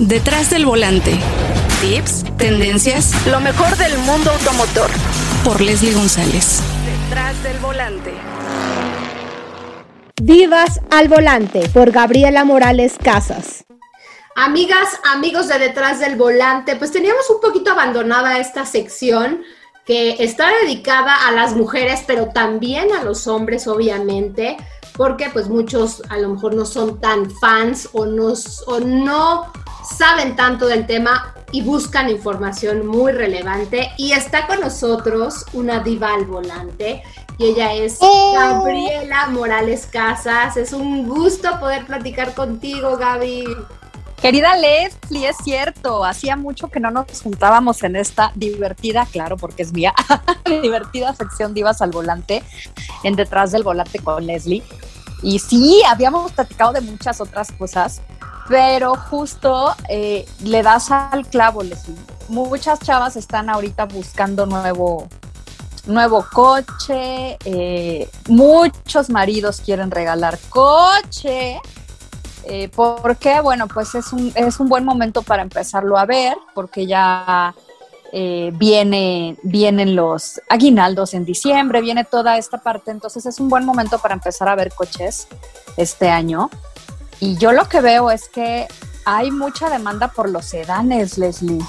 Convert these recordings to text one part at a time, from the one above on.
Detrás del volante. Tips, tendencias, lo mejor del mundo automotor. Por Leslie González. Detrás del volante. Divas al volante por Gabriela Morales Casas. Amigas, amigos de Detrás del Volante, pues teníamos un poquito abandonada esta sección que está dedicada a las mujeres, pero también a los hombres, obviamente, porque pues muchos a lo mejor no son tan fans o no, o no saben tanto del tema y buscan información muy relevante. Y está con nosotros una diva al volante y ella es ¡Eh! Gabriela Morales Casas. Es un gusto poder platicar contigo, Gaby. Querida Leslie, es cierto, hacía mucho que no nos juntábamos en esta divertida, claro, porque es mía, divertida sección Divas al Volante, en Detrás del Volante con Leslie. Y sí, habíamos platicado de muchas otras cosas, pero justo eh, le das al clavo. Muchas chavas están ahorita buscando nuevo, nuevo coche, eh, muchos maridos quieren regalar coche. Eh, ¿Por qué? Bueno, pues es un, es un buen momento para empezarlo a ver, porque ya eh, viene, vienen los aguinaldos en diciembre, viene toda esta parte, entonces es un buen momento para empezar a ver coches este año. Y yo lo que veo es que hay mucha demanda por los sedanes, Leslie.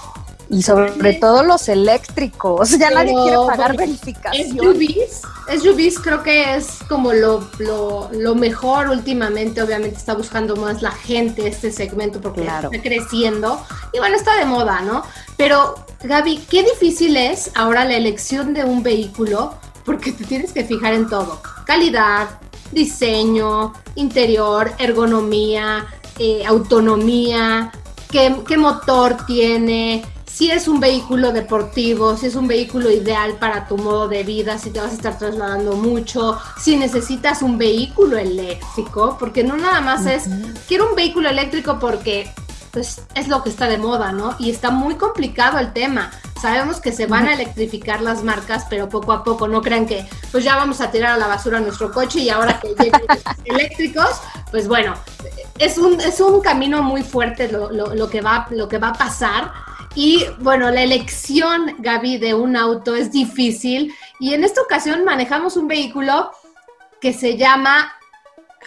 Y sobre todo los eléctricos. Ya nadie quiere pagar verificación. SUVs, SUVs creo que es como lo, lo, mejor últimamente. Obviamente está buscando más la gente este segmento porque está creciendo. Y bueno, está de moda, ¿no? Pero, Gaby, qué difícil es ahora la elección de un vehículo porque te tienes que fijar en todo. Calidad, diseño, interior, ergonomía, eh, autonomía, qué, qué motor tiene, si es un vehículo deportivo, si es un vehículo ideal para tu modo de vida, si te vas a estar trasladando mucho, si necesitas un vehículo eléctrico, porque no nada más es, quiero un vehículo eléctrico porque pues es lo que está de moda, ¿no? Y está muy complicado el tema. Sabemos que se van a electrificar las marcas, pero poco a poco, no crean que pues ya vamos a tirar a la basura nuestro coche y ahora que lleguen eléctricos, pues bueno, es un, es un camino muy fuerte lo, lo, que va, lo que va a pasar. Y bueno, la elección, Gaby, de un auto es difícil. Y en esta ocasión manejamos un vehículo que se llama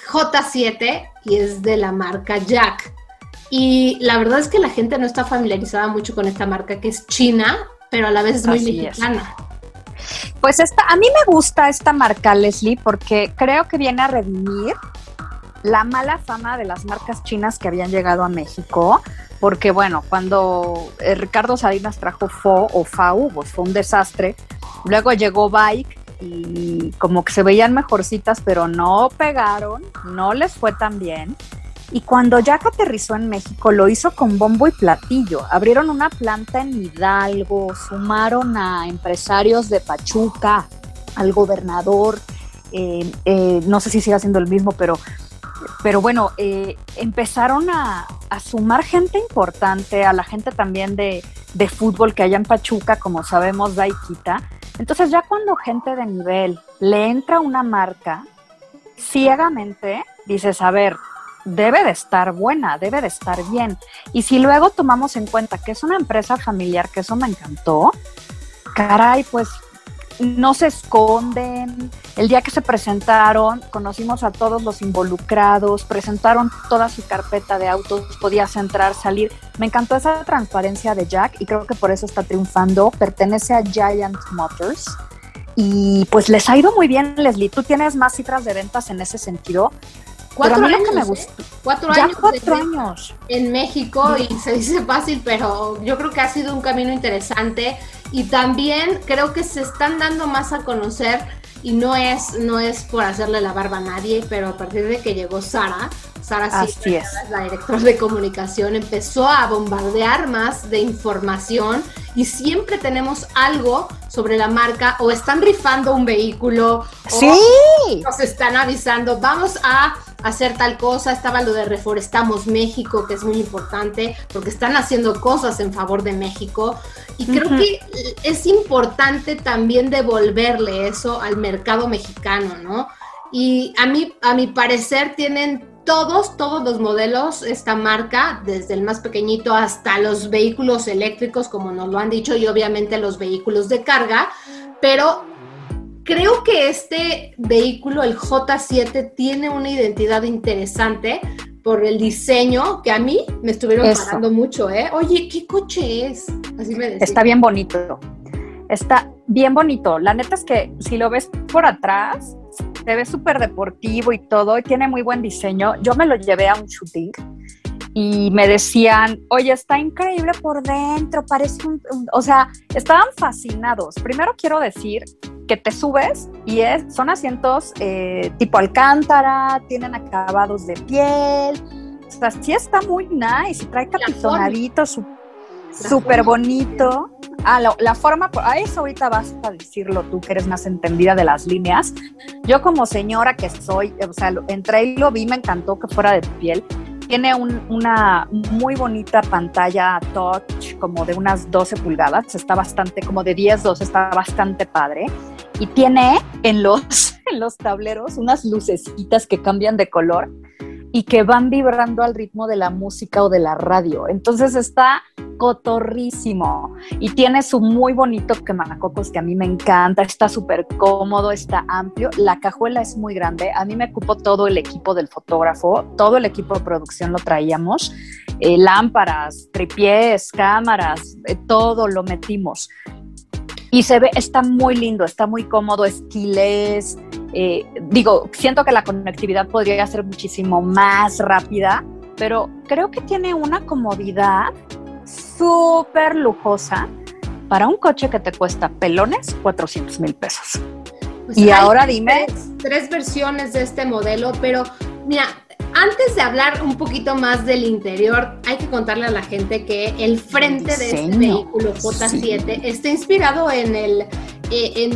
J7 y es de la marca Jack. Y la verdad es que la gente no está familiarizada mucho con esta marca que es china, pero a la vez es muy mexicana. Pues esta, a mí me gusta esta marca, Leslie, porque creo que viene a redimir la mala fama de las marcas chinas que habían llegado a México, porque bueno, cuando eh, Ricardo Salinas trajo FO o FAU, pues fue un desastre. Luego llegó Bike y como que se veían mejorcitas, pero no pegaron, no les fue tan bien. Y cuando Jack aterrizó en México, lo hizo con bombo y platillo. Abrieron una planta en Hidalgo, sumaron a empresarios de Pachuca, al gobernador, eh, eh, no sé si sigue siendo el mismo, pero, pero bueno, eh, empezaron a, sumar gente importante, a la gente también de, fútbol que hay en Pachuca, como sabemos, da y quita. Entonces ya cuando gente de nivel le entra una marca, ciegamente dices, a ver, debe de estar buena, debe de estar bien. Y si luego tomamos en cuenta que es una empresa familiar, que eso me encantó, caray, pues no se esconden. El día que se presentaron, conocimos a todos los involucrados, presentaron toda su carpeta de autos, podías entrar, salir. Me encantó esa transparencia de Jack y creo que por eso está triunfando. Pertenece a Giant Motors. Y pues les ha ido muy bien, Leslie. Tú tienes más cifras de ventas en ese sentido. Cuatro años, me ¿eh? Cuatro años. Cuatro años. En México y se dice fácil, pero yo creo que ha sido un camino interesante y también creo que se están dando más a conocer y no es, no es por hacerle la barba a nadie, pero a partir de que llegó Sara, Sara es. la directora de comunicación, empezó a bombardear más de información y siempre tenemos algo sobre la marca o están rifando un vehículo sí. o nos están avisando, vamos a hacer tal cosa, estaba lo de Reforestamos México, que es muy importante, porque están haciendo cosas en favor de México. Y creo que es importante también devolverle eso al mercado mexicano, ¿no? Y a mí, a mi parecer, tienen todos, todos los modelos, esta marca, desde el más pequeñito hasta los vehículos eléctricos, como nos lo han dicho, y obviamente los vehículos de carga, pero creo que este vehículo, el J7, tiene una identidad interesante por el diseño que a mí me estuvieron parando mucho, ¿eh? Oye, ¿qué coche es? Así me decía. Está bien bonito. Está bien bonito. La neta es que si lo ves por atrás, se ve súper deportivo y todo, y tiene muy buen diseño. Yo me lo llevé a un shooting y me decían, oye, está increíble por dentro, parece un, o sea, estaban fascinados. Primero quiero decir que te subes y es, son asientos eh, tipo alcántara, tienen acabados de piel, o sea, sí está muy nice, y trae capitonadito, súper bonito. Ah, la, forma, a eso ahorita vas a decirlo tú, que eres más entendida de las líneas. Yo como señora que soy, o sea, entré y lo vi, me encantó que fuera de piel. Tiene una muy bonita pantalla touch, como de unas 12 pulgadas, está bastante, como de 10, 12, está bastante padre. Y tiene en los, en los tableros unas lucecitas que cambian de color y que van vibrando al ritmo de la música o de la radio. Entonces está cotorrísimo y tiene su muy bonito quemanacocos que a mí me encanta, está súper cómodo, está amplio, la cajuela es muy grande, a mí me ocupó todo el equipo del fotógrafo, todo el equipo de producción lo traíamos, eh, lámparas, tripiés, cámaras, eh, todo lo metimos. Y se ve, está muy lindo, está muy cómodo, esquilés, eh, digo, siento que la conectividad podría ser muchísimo más rápida, pero creo que tiene una comodidad súper lujosa para un coche que te cuesta pelones 400 mil pesos. Pues y ahora dime. Tres, versiones de este modelo, pero mira, antes de hablar un poquito más del interior, hay que contarle a la gente que el frente de este vehículo J7 está inspirado en el eh,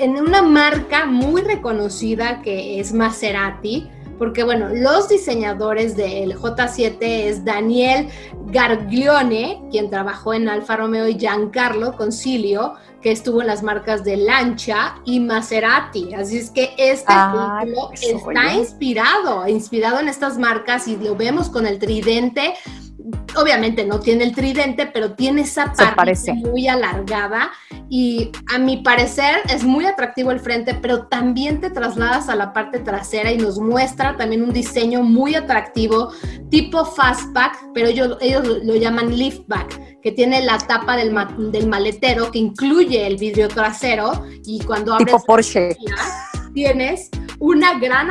en, una marca muy reconocida que es Maserati, porque bueno, los diseñadores del J7 es Daniel Garglione, quien trabajó en Alfa Romeo, y Giancarlo Concilio, que estuvo en las marcas de Lancia y Maserati. Así es que este vehículo está inspirado, inspirado en estas marcas y lo vemos con el tridente obviamente no tiene el tridente, pero tiene esa parte muy alargada y a mi parecer es muy atractivo el frente, pero también te trasladas a la parte trasera y nos muestra también un diseño muy atractivo, tipo fastback, pero ellos, ellos lo, llaman liftback, que tiene la tapa del, del maletero que incluye el vidrio trasero y cuando abres tipo Porsche. tienes una gran,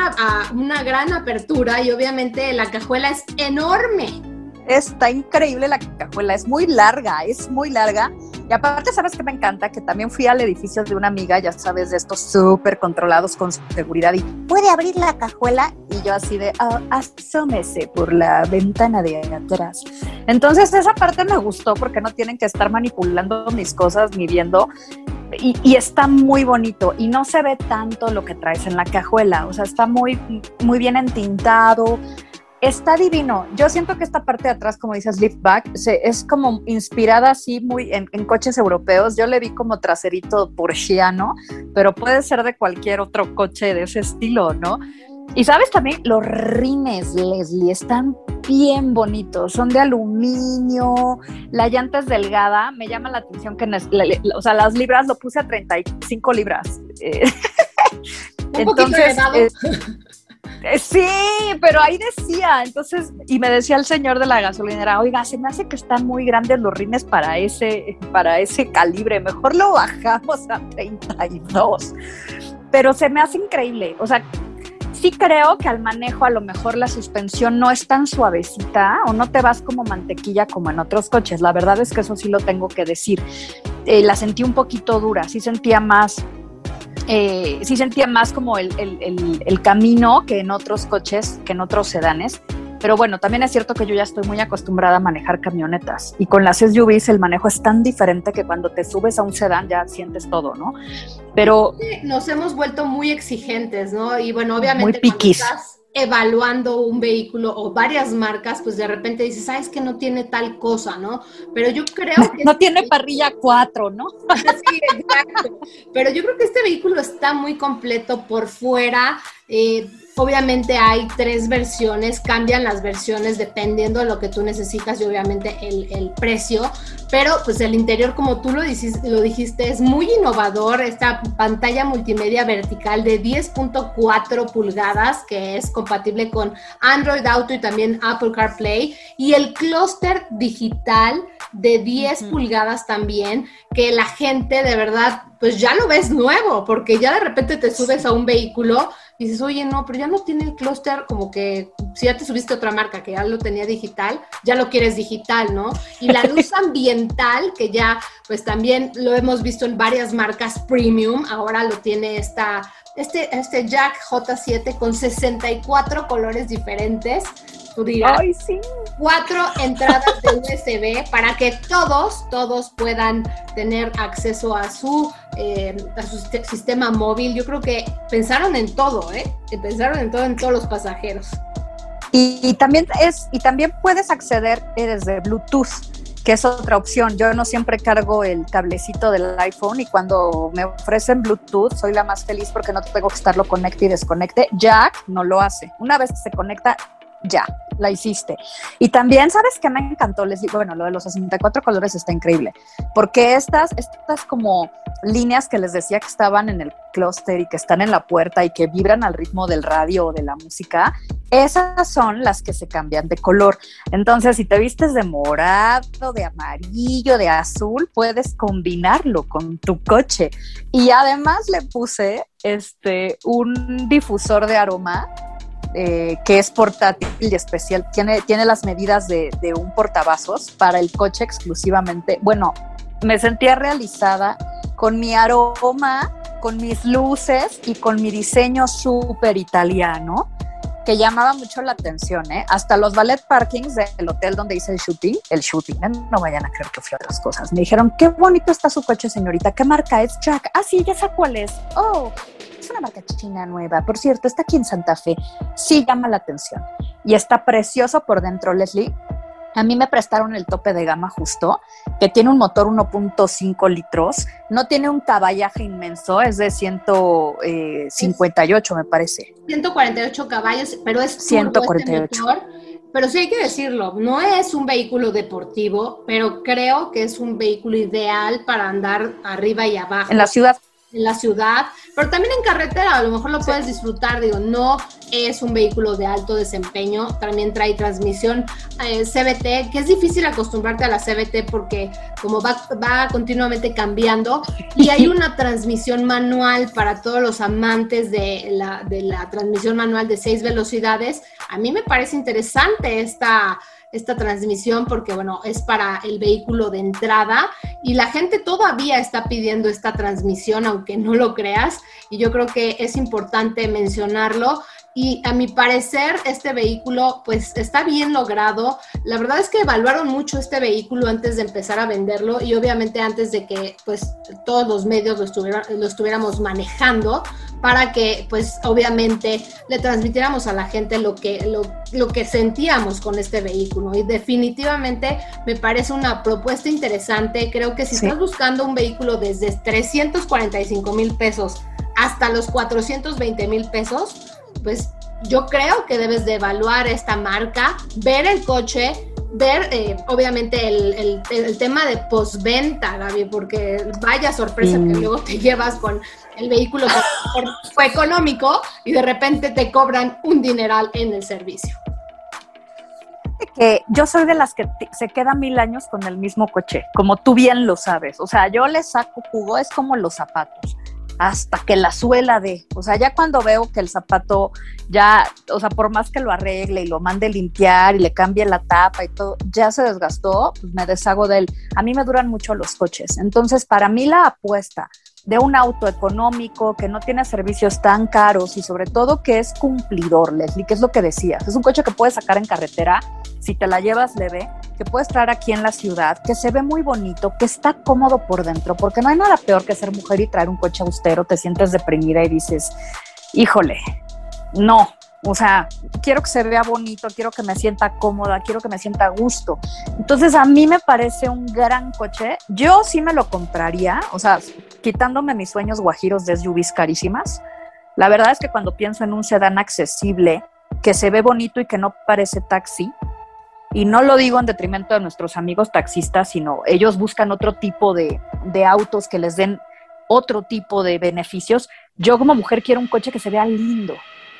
una gran apertura y obviamente la cajuela es enorme Está increíble la cajuela, es muy larga, es muy larga. Y aparte, ¿sabes qué me encanta? Que también fui al edificio de una amiga, ya sabes, de estos súper controlados con seguridad y puede abrir la cajuela y yo así de, oh, asómese por la ventana de atrás. Entonces, esa parte me gustó porque no tienen que estar manipulando mis cosas ni viendo. Y, y, está muy bonito y no se ve tanto lo que traes en la cajuela, o sea, está muy, muy bien entintado, Está divino. Yo siento que esta parte de atrás, como dices, liftback, es como inspirada así muy en, coches europeos. Yo le vi como traserito porschiano, pero puede ser de cualquier otro coche de ese estilo, ¿no? Y sabes también, los rines, Leslie, están bien bonitos, son de aluminio, la llanta es delgada, me llama la atención que, o sea, las libras lo puse a 35 libras. Entonces, eh, sí, pero ahí decía, entonces, y me decía el señor de la gasolinera, oiga, se me hace que están muy grandes los rines para ese, para ese calibre, mejor lo bajamos a 32. Pero se me hace increíble, o sea, sí creo que al manejo a lo mejor la suspensión no es tan suavecita o no te vas como mantequilla como en otros coches. La verdad es que eso sí lo tengo que decir. Eh, la sentí un poquito dura, sí sentía más eh, sí sentía más como el, camino que en otros coches, que en otros sedanes. Pero bueno, también es cierto que yo ya estoy muy acostumbrada a manejar camionetas y con las SUVs el manejo es tan diferente que cuando te subes a un sedán ya sientes todo, ¿no? Pero nos hemos vuelto muy exigentes, ¿no? Y bueno, obviamente muy evaluando un vehículo o varias marcas, pues de repente dices, sabes que no tiene tal cosa, ¿no? Pero yo creo que... No tiene parrilla 4, ¿no? sí, exacto. Pero yo creo que este vehículo está muy completo por fuera. Eh, Obviamente hay tres versiones, cambian las versiones dependiendo de lo que tú necesitas y obviamente el, el precio, pero pues el interior como tú lo dijiste, lo dijiste es muy innovador, esta pantalla multimedia vertical de 10.4 pulgadas que es compatible con Android Auto y también Apple CarPlay y el clúster digital de 10 pulgadas también que la gente de verdad pues ya lo ves nuevo porque ya de repente te subes a un vehículo dices, oye, no, pero ya no tiene el clúster como que si ya te subiste a otra marca que ya lo tenía digital, ya lo quieres digital, ¿no? Y la luz ambiental, que ya pues también lo hemos visto en varias marcas premium, ahora lo tiene esta, este, este Jack J7 con 64 colores diferentes. Tú dirás, Ay, sí. cuatro entradas de USB para que todos, todos puedan tener acceso a su, eh, a su sistema móvil. Yo creo que pensaron en todo, ¿eh? Pensaron en todo en todos los pasajeros. Y, también es, y también puedes acceder eh, desde Bluetooth, que es otra opción. Yo no siempre cargo el cablecito del iPhone y cuando me ofrecen Bluetooth soy la más feliz porque no tengo que estarlo conecte y desconecte. Jack no lo hace. Una vez que se conecta, ya, la hiciste. Y también, ¿sabes qué me encantó? Les digo, bueno, lo de los 64 colores está increíble, porque estas, estas como líneas que les decía que estaban en el clúster y que están en la puerta y que vibran al ritmo del radio o de la música, esas son las que se cambian de color. Entonces, si te vistes de morado, de amarillo, de azul, puedes combinarlo con tu coche. Y además le puse este un difusor de aroma eh, que es portátil y especial, tiene, tiene las medidas de, un portavasos para el coche exclusivamente. Bueno, me sentía realizada con mi aroma, con mis luces y con mi diseño súper italiano que llamaba mucho la atención, ¿eh? Hasta los ballet parkings del hotel donde hice el shooting, el shooting, ¿eh? no vayan a creer que fui otras cosas. Me dijeron, qué bonito está su coche, señorita, ¿qué marca es? Jack. Ah, sí, ya sé cuál es. Oh, es una marca china nueva. Por cierto, está aquí en Santa Fe. Sí llama la atención. Y está precioso por dentro, Leslie. A mí me prestaron el tope de gama justo, que tiene un motor 1.5 litros, no tiene un caballaje inmenso, es de 158 me parece. 148 caballos, pero es 148. Este motor, pero sí hay que decirlo, no es un vehículo deportivo, pero creo que es un vehículo ideal para andar arriba y abajo. En la ciudad en la ciudad, pero también en carretera, a lo mejor lo puedes disfrutar, digo, no es un vehículo de alto desempeño, también trae transmisión eh, CBT, que es difícil acostumbrarte a la CBT porque como va, va continuamente cambiando y hay una transmisión manual para todos los amantes de la, de la transmisión manual de seis velocidades, a mí me parece interesante esta esta transmisión porque, bueno, es para el vehículo de entrada y la gente todavía está pidiendo esta transmisión, aunque no lo creas, y yo creo que es importante mencionarlo y a mi parecer este vehículo pues está bien logrado. La verdad es que evaluaron mucho este vehículo antes de empezar a venderlo y obviamente antes de que pues todos los medios lo, lo estuviéramos manejando para que pues obviamente le transmitiéramos a la gente lo que, lo, lo que sentíamos con este vehículo y definitivamente me parece una propuesta interesante. Creo que si estás buscando un vehículo desde 345 mil pesos hasta los 420 mil pesos, pues yo creo que debes de evaluar esta marca, ver el coche, ver eh, obviamente el, el, tema de postventa, Gaby, porque vaya sorpresa que luego te llevas con el vehículo que fue económico y de repente te cobran un dineral en el servicio. Que yo soy de las que se queda mil años con el mismo coche, como tú bien lo sabes. O sea, yo le saco jugo, es como los zapatos hasta que la suela de, o sea, ya cuando veo que el zapato ya, o sea, por más que lo arregle y lo mande limpiar y le cambie la tapa y todo, ya se desgastó, pues me deshago de él. A mí me duran mucho los coches. Entonces, para mí la apuesta de un auto económico que no tiene servicios tan caros y sobre todo que es cumplidor, Leslie, que es lo que decías. Es un coche que puedes sacar en carretera si te la llevas leve, que puedes traer aquí en la ciudad, que se ve muy bonito, que está cómodo por dentro, porque no hay nada peor que ser mujer y traer un coche austero, te sientes deprimida y dices, híjole, no, o sea, quiero que se vea bonito, quiero que me sienta cómoda, quiero que me sienta a gusto. Entonces, a mí me parece un gran coche. Yo sí me lo compraría, o sea, quitándome mis sueños guajiros de SUVs carísimas. La verdad es que cuando pienso en un sedán accesible, que se ve bonito y que no parece taxi, y no lo digo en detrimento de nuestros amigos taxistas, sino ellos buscan otro tipo de, de autos que les den otro tipo de beneficios. Yo como mujer quiero un coche que se vea lindo,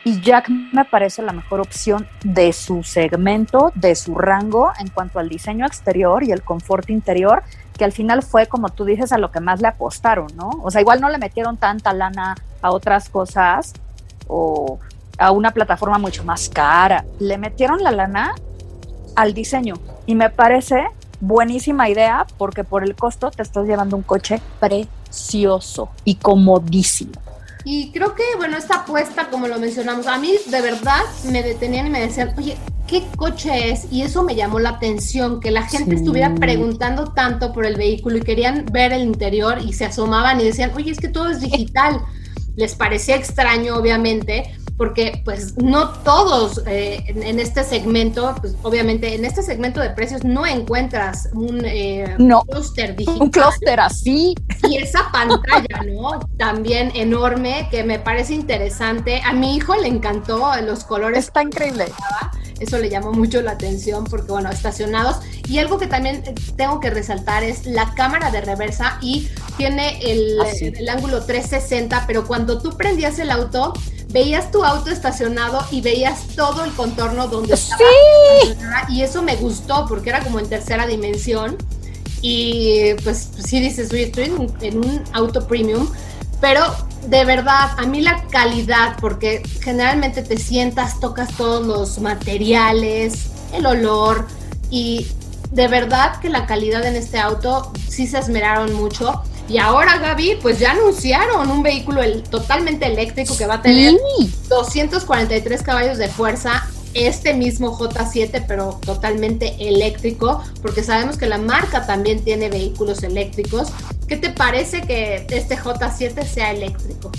y Jack me parece la mejor opción de su segmento, de su rango en cuanto al diseño exterior y el confort interior, que al final fue, como tú dices, a lo que más le apostaron, ¿no? O sea, igual no le metieron tanta lana a otras cosas o a una plataforma mucho más cara, le metieron la lana al diseño y me parece buenísima idea porque por el costo te estás llevando un coche precioso y comodísimo. Y creo que, bueno, esta apuesta, como lo mencionamos, a mí de verdad me detenían y me decían, oye, ¿qué coche es? Y eso me llamó la atención, que la gente estuviera preguntando tanto por el vehículo y querían ver el interior y se asomaban y decían, oye, es que todo es digital. Les parecía extraño, obviamente, porque pues no todos eh, en, este segmento, pues obviamente en este segmento de precios no encuentras un eh, clúster digital. Un clúster así. Y esa pantalla, ¿no? También enorme, que me parece interesante. A mi hijo le encantó los colores. Está increíble. Eso le llamó mucho la atención porque, bueno, estacionados. Y algo que también eh, tengo que resaltar es la cámara de reversa y tiene el, ah, el ángulo 360, pero cuando tú prendías el auto, veías tu auto estacionado y veías todo el contorno donde estaba. Y eso me gustó porque era como en tercera dimensión. Y pues sí dices, oye, estoy en un, auto premium, pero de verdad, a mí la calidad, porque generalmente te sientas, tocas todos los materiales, el olor, y de verdad que la calidad en este auto sí se esmeraron mucho. Y ahora, Gaby, pues ya anunciaron un vehículo totalmente eléctrico que va a tener 243 caballos de fuerza, este mismo J7, pero totalmente eléctrico, porque sabemos que la marca también tiene vehículos eléctricos. ¿Qué te parece que este J7 sea eléctrico?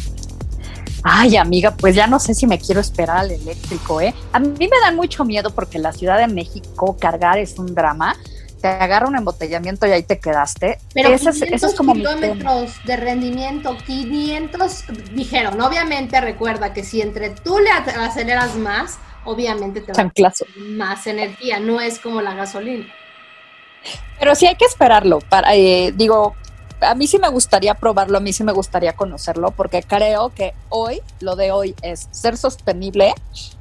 Ay, amiga, pues ya no sé si me quiero esperar al eléctrico, ¿eh? A mí me dan mucho miedo porque la Ciudad de México cargar es un drama te agarra un embotellamiento y ahí te quedaste. Pero eso es como kilómetros de rendimiento, 500, dijeron, obviamente recuerda que si entre tú le aceleras más, obviamente te va a más energía, no es como la gasolina. Pero sí hay que esperarlo, para, eh, digo, a mí sí me gustaría probarlo, a mí sí me gustaría conocerlo, porque creo que hoy, lo de hoy es ser sostenible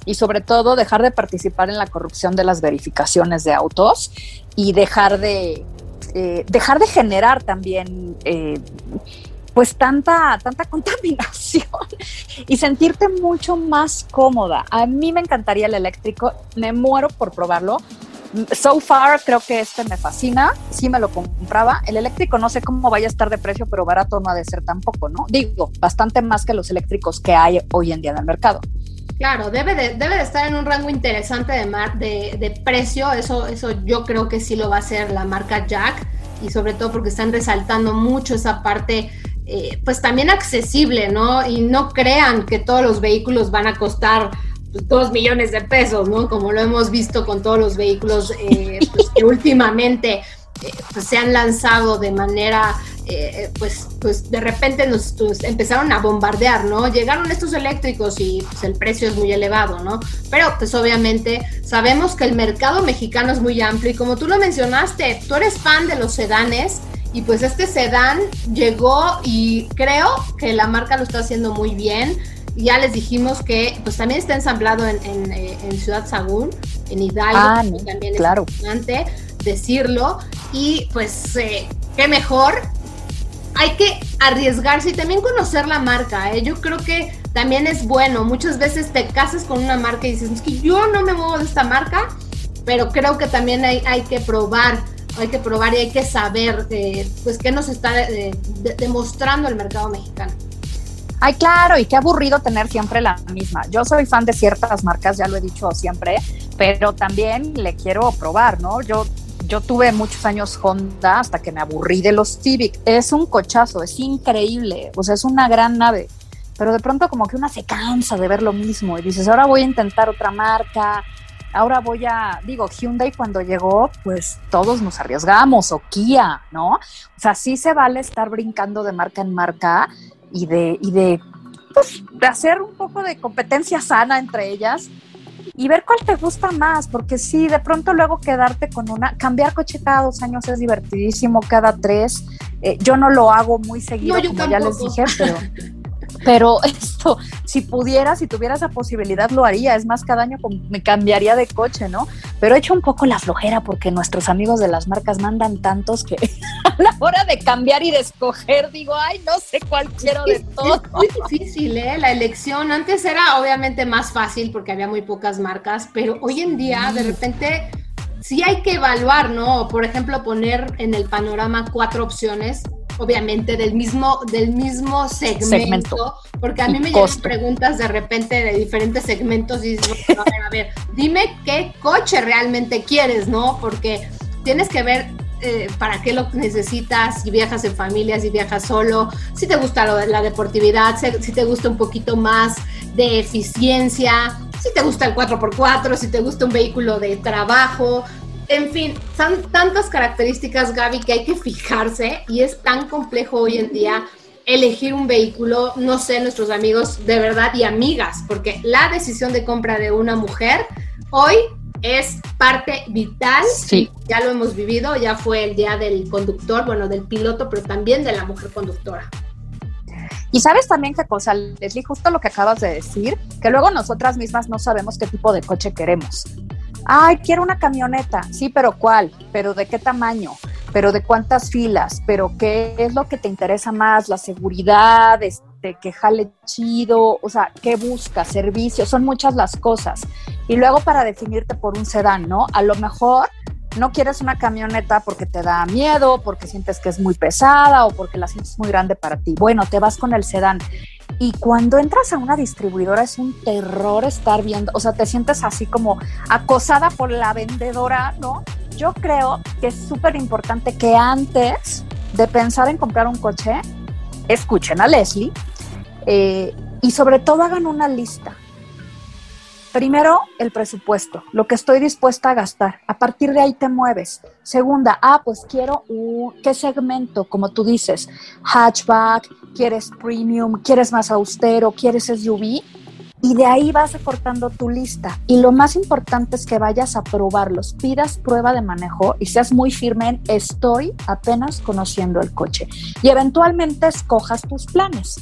y sobre todo dejar de participar en la corrupción de las verificaciones de autos y dejar de, eh, dejar de generar también eh, pues tanta, tanta contaminación y sentirte mucho más cómoda. A mí me encantaría el eléctrico, me muero por probarlo. So far creo que este me fascina, sí me lo compraba. El eléctrico no sé cómo vaya a estar de precio, pero barato no ha de ser tampoco, ¿no? Digo, bastante más que los eléctricos que hay hoy en día en el mercado. Claro, debe de, debe de estar en un rango interesante de, mar, de, de, precio, eso, eso yo creo que sí lo va a hacer la marca Jack y sobre todo porque están resaltando mucho esa parte eh, pues también accesible, ¿no? Y no crean que todos los vehículos van a costar pues, dos millones de pesos, ¿no? Como lo hemos visto con todos los vehículos eh, pues, que últimamente eh, pues, se han lanzado de manera pues, pues de repente nos pues, empezaron a bombardear, ¿no? Llegaron estos eléctricos y pues el precio es muy elevado, ¿no? Pero pues obviamente sabemos que el mercado mexicano es muy amplio y como tú lo mencionaste, tú eres fan de los sedanes y pues este sedán llegó y creo que la marca lo está haciendo muy bien. Ya les dijimos que pues también está ensamblado en, en, eh, Ciudad Sagún, en Hidalgo, ah, también claro. es importante decirlo. Y pues eh, qué mejor hay que arriesgarse y también conocer la marca. ¿eh? Yo creo que también es bueno. Muchas veces te casas con una marca y dices, es que yo no me muevo de esta marca, pero creo que también hay, hay que probar, hay que probar y hay que saber eh, pues qué nos está eh, demostrando el mercado mexicano. Ay, claro, y qué aburrido tener siempre la misma. Yo soy fan de ciertas marcas, ya lo he dicho siempre, pero también le quiero probar, ¿no? Yo yo tuve muchos años Honda hasta que me aburrí de los Civic. Es un cochazo, es increíble, o sea, es una gran nave. Pero de pronto como que una se cansa de ver lo mismo y dices, ahora voy a intentar otra marca, ahora voy a, digo, Hyundai cuando llegó, pues todos nos arriesgamos, o Kia, ¿no? O sea, sí se vale estar brincando de marca en marca y de, y de pues, de hacer un poco de competencia sana entre ellas y ver cuál te gusta más, porque sí, de pronto luego quedarte con una, cambiar coche cada dos años es divertidísimo, cada tres. Eh, yo no lo hago muy seguido, como ya les dije, pero pero esto, si pudiera, si tuviera esa posibilidad, lo haría. Es más, cada año me cambiaría de coche, ¿no? Pero he hecho un poco la flojera porque nuestros amigos de las marcas mandan tantos que a la hora de cambiar y de escoger, digo, ay, no sé cuál quiero de todo. Es muy difícil, ¿eh? La elección. Antes era obviamente más fácil porque había muy pocas marcas, pero hoy en día, de repente sí hay que evaluar, ¿no? Por ejemplo, poner en el panorama cuatro opciones obviamente del mismo, del mismo segmento, porque a mí me llegan preguntas de repente de diferentes segmentos y dices, a ver, a ver, dime qué coche realmente quieres, ¿no? Porque tienes que ver eh, para qué lo necesitas, si viajas en familia, si viajas solo, si te gusta lo de la deportividad, si te gusta un poquito más de eficiencia, si te gusta el 4x4, si te gusta un vehículo de trabajo, en fin, son tantas características, Gaby, que hay que fijarse y es tan complejo hoy en día elegir un vehículo, no sé, nuestros amigos de verdad y amigas, porque la decisión de compra de una mujer hoy es parte vital. Sí. Ya lo hemos vivido, ya fue el día del conductor, bueno, del piloto, pero también de la mujer conductora. Y sabes también qué cosa, Leslie, justo lo que acabas de decir, que luego nosotras mismas no sabemos qué tipo de coche queremos. Ay, quiero una camioneta. Sí, pero ¿cuál? ¿Pero de qué tamaño? ¿Pero de cuántas filas? ¿Pero qué es lo que te interesa más? ¿La seguridad? Este, que jale chido? O sea, ¿qué buscas? Servicios, son muchas las cosas. Y luego para definirte por un sedán, ¿no? A lo mejor no quieres una camioneta porque te da miedo, porque sientes que es muy pesada o porque la sientes muy grande para ti. Bueno, te vas con el sedán. Y cuando entras a una distribuidora es un terror estar viendo, o sea, te sientes así como acosada por la vendedora, ¿no? Yo creo que es súper importante que antes de pensar en comprar un coche, escuchen a Leslie eh, y sobre todo hagan una lista. Primero, el presupuesto, lo que estoy dispuesta a gastar. A partir de ahí te mueves. Segunda, ah, pues quiero un, ¿qué segmento? Como tú dices, hatchback, quieres premium, quieres más austero, quieres SUV. Y de ahí vas acortando tu lista. Y lo más importante es que vayas a probarlos, pidas prueba de manejo y seas muy firme en estoy apenas conociendo el coche. Y eventualmente escojas tus planes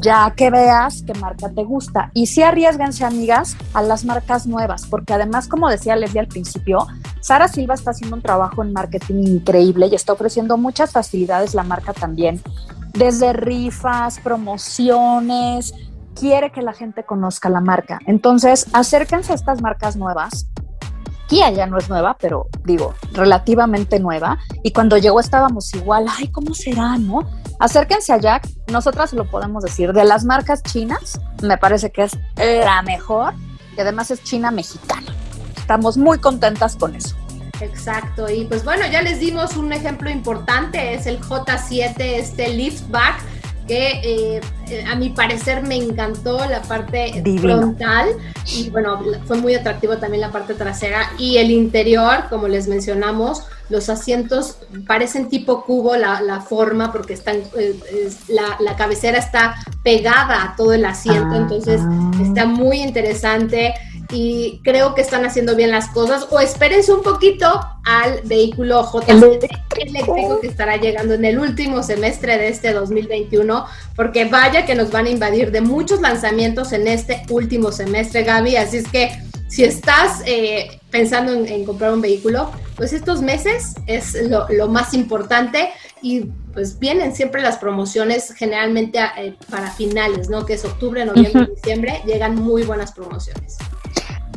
ya que veas qué marca te gusta. Y sí arriesguense, amigas, a las marcas nuevas, porque además, como decía Leslie al principio, Sara Silva está haciendo un trabajo en marketing increíble y está ofreciendo muchas facilidades la marca también, desde rifas, promociones, quiere que la gente conozca la marca. Entonces, acérquense a estas marcas nuevas. Kia ya no es nueva, pero digo, relativamente nueva. Y cuando llegó estábamos igual, ay, ¿cómo será, no? acérquense a Jack, nosotras lo podemos decir, de las marcas chinas, me parece que es la mejor y además es china mexicana. Estamos muy contentas con eso. Exacto, y pues bueno, ya les dimos un ejemplo importante, es el J7, este liftback que eh, eh, a mi parecer me encantó la parte frontal y bueno, fue muy atractivo también la parte trasera y el interior, como les mencionamos, los asientos parecen tipo cubo la, forma porque están, eh, la, cabecera está pegada a todo el asiento, entonces ah. está muy interesante y creo que están haciendo bien las cosas. O espérense un poquito al vehículo J eléctrico que estará llegando en el último semestre de este 2021, porque vaya que nos van a invadir de muchos lanzamientos en este último semestre, Gaby. Así es que si estás eh, pensando en, comprar un vehículo, pues estos meses es lo, más importante y pues vienen siempre las promociones generalmente eh, para finales, ¿no? Que es octubre, noviembre, diciembre, llegan muy buenas promociones.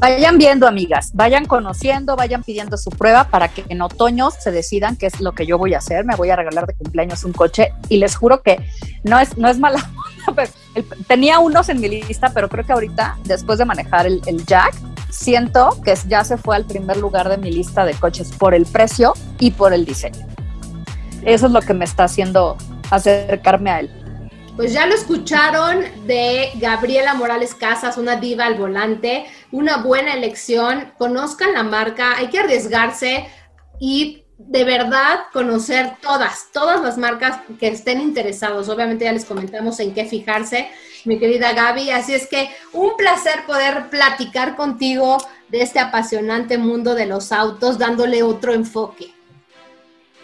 Vayan viendo, amigas, vayan conociendo, vayan pidiendo su prueba para que en otoño se decidan qué es lo que yo voy a hacer. Me voy a regalar de cumpleaños un coche y les juro que no es, no es mala. tenía unos en mi lista, pero creo que ahorita, después de manejar el, el Jack, siento que ya se fue al primer lugar de mi lista de coches por el precio y por el diseño. Eso es lo que me está haciendo acercarme a él. Pues ya lo escucharon de Gabriela Morales Casas, una diva al volante, una buena elección, conozcan la marca, hay que arriesgarse y de verdad conocer todas, todas las marcas que estén interesados. Obviamente ya les comentamos en qué fijarse, mi querida Gaby. Así es que un placer poder platicar contigo de este apasionante mundo de los autos, dándole otro enfoque.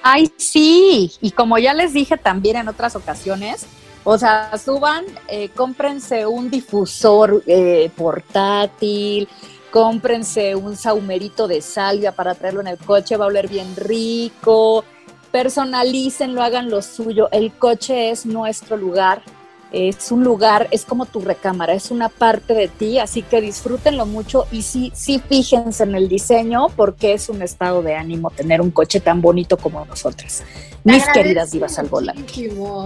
Ay, sí, y como ya les dije también en otras ocasiones, o sea, suban, eh, cómprense un difusor eh, portátil, cómprense un saumerito de salvia para traerlo en el coche, va a oler bien rico, personalícenlo, hagan lo suyo. El coche es nuestro lugar, es un lugar, es como tu recámara, es una parte de ti, así que disfrútenlo mucho y sí, sí fíjense en el diseño porque es un estado de ánimo tener un coche tan bonito como nosotras. Mis queridas divas al volante.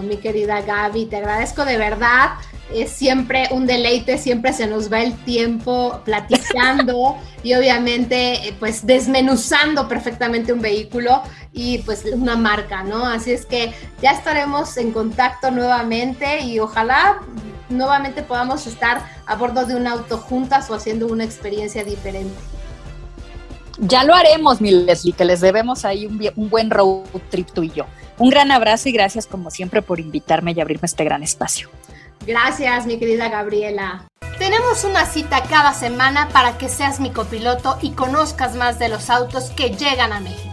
Mi querida Gaby, te agradezco de verdad es siempre un deleite, siempre se nos va el tiempo platicando y obviamente eh, pues desmenuzando perfectamente un vehículo y pues una marca, ¿no? Así es que ya estaremos en contacto nuevamente y ojalá nuevamente podamos estar a bordo de un auto juntas o haciendo una experiencia diferente. Ya lo haremos, mi Leslie, que les debemos ahí un, un buen road trip tú y yo. Un gran abrazo y gracias como siempre por invitarme y abrirme este gran espacio. Gracias, mi querida Gabriela. Tenemos una cita cada semana para que seas mi copiloto y conozcas más de los autos que llegan a México.